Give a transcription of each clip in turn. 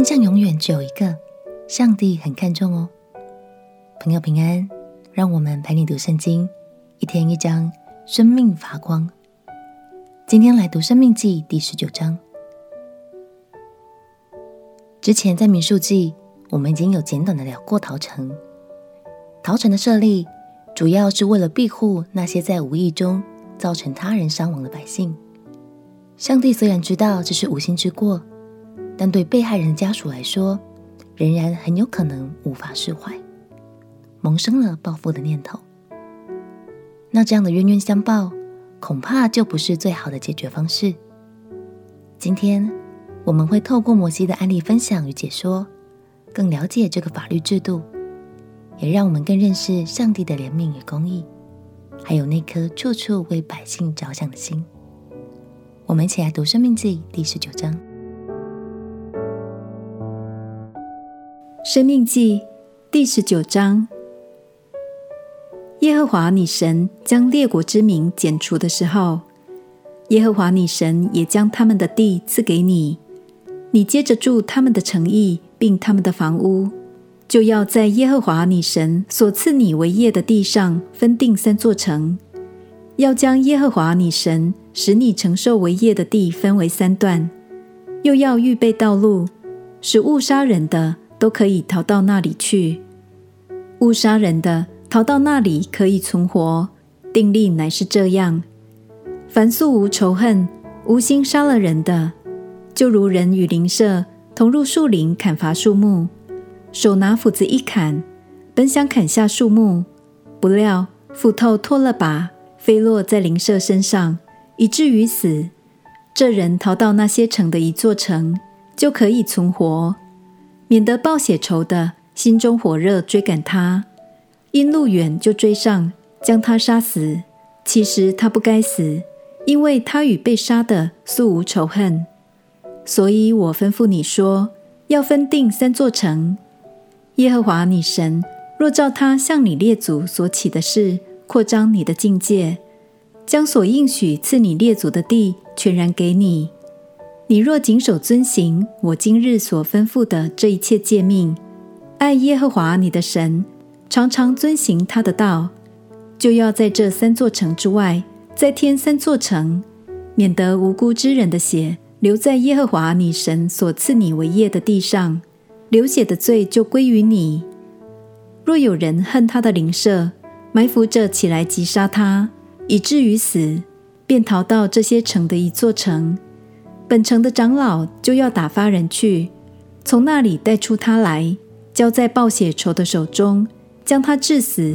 真相永远只有一个，上帝很看重哦。朋友平安，让我们陪你读圣经，一天一章，生命发光。今天来读《生命记》第十九章。之前在民数记，我们已经有简短的聊过逃城。逃城的设立，主要是为了庇护那些在无意中造成他人伤亡的百姓。上帝虽然知道这是无心之过，但对被害人的家属来说，仍然很有可能无法释怀，萌生了报复的念头。那这样的冤冤相报，恐怕就不是最好的解决方式。今天我们会透过摩西的案例分享与解说，更了解这个法律制度，也让我们更认识上帝的怜悯与公义，还有那颗处处为百姓着想的心。我们一起来读《生命记》第十九章。《生命记》第十九章：耶和华你神将列国之民剪除的时候，耶和华你神也将他们的地赐给你，你接着住他们的城邑，并他们的房屋，就要在耶和华你神所赐你为业的地上分定三座城，要将耶和华你神。使你承受为业的地分为三段，又要预备道路，使误杀人的都可以逃到那里去。误杀人的逃到那里可以存活。定例乃是这样：凡素无仇恨、无心杀了人的，就如人与邻舍同入树林砍伐树木，手拿斧子一砍，本想砍下树木，不料斧头脱了把，飞落在邻舍身上。以至于死，这人逃到那些城的一座城，就可以存活，免得报血仇的心中火热追赶他，因路远就追上，将他杀死。其实他不该死，因为他与被杀的素无仇恨。所以我吩咐你说，要分定三座城。耶和华你神若照他向你列祖所起的事，扩张你的境界。将所应许赐你列祖的地全然给你，你若谨守遵行我今日所吩咐的这一切诫命，爱耶和华你的神，常常遵行他的道，就要在这三座城之外再添三座城，免得无辜之人的血流在耶和华你神所赐你为业的地上，流血的罪就归于你。若有人恨他的邻舍，埋伏着起来击杀他。以至于死，便逃到这些城的一座城，本城的长老就要打发人去，从那里带出他来，交在报血仇的手中，将他致死。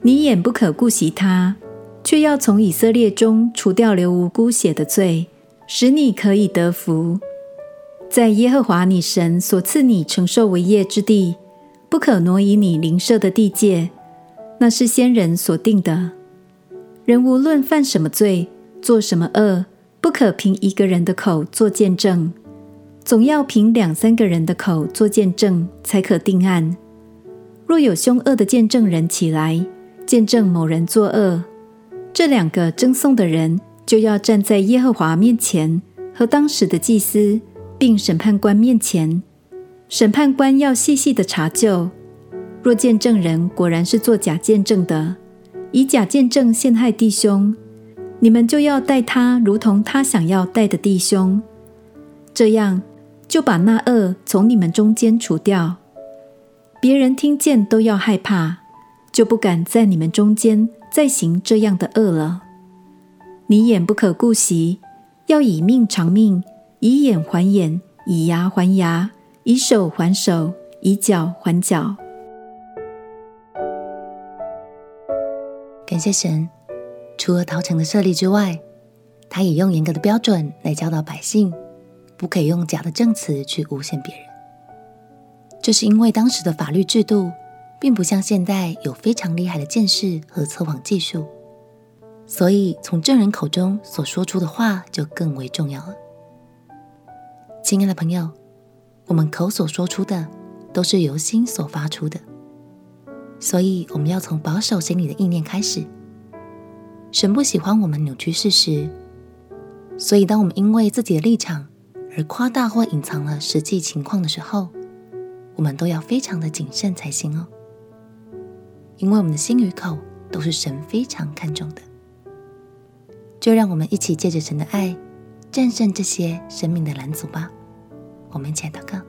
你眼不可顾惜他，却要从以色列中除掉流无辜血的罪，使你可以得福。在耶和华你神所赐你承受为业之地，不可挪移你邻舍的地界，那是先人所定的。人无论犯什么罪，做什么恶，不可凭一个人的口做见证，总要凭两三个人的口做见证，才可定案。若有凶恶的见证人起来，见证某人作恶，这两个争讼的人就要站在耶和华面前和当时的祭司，并审判官面前。审判官要细细的查究，若见证人果然是作假见证的。以假见证陷害弟兄，你们就要待他如同他想要待的弟兄，这样就把那恶从你们中间除掉。别人听见都要害怕，就不敢在你们中间再行这样的恶了。你眼不可顾惜，要以命偿命，以眼还眼，以牙还牙，以手还手，以脚还脚。感谢神，除了陶城的设立之外，他也用严格的标准来教导百姓，不可以用假的证词去诬陷别人。这是因为当时的法律制度，并不像现在有非常厉害的鉴识和测谎技术，所以从证人口中所说出的话就更为重要了。亲爱的朋友，我们口所说出的，都是由心所发出的。所以，我们要从保守心里的意念开始。神不喜欢我们扭曲事实，所以当我们因为自己的立场而夸大或隐藏了实际情况的时候，我们都要非常的谨慎才行哦。因为我们的心与口都是神非常看重的。就让我们一起借着神的爱，战胜这些生命的拦阻吧。我们一起来祷告。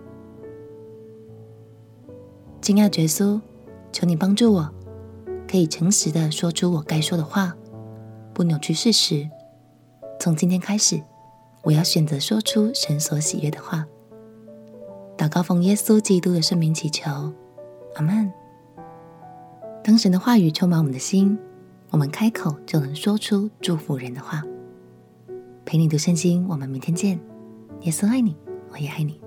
亲爱的耶稣，求你帮助我，可以诚实的说出我该说的话，不扭曲事实。从今天开始，我要选择说出神所喜悦的话。祷告奉耶稣基督的圣名祈求，阿门。当神的话语充满我们的心，我们开口就能说出祝福人的话。陪你读圣经，我们明天见。耶稣爱你，我也爱你。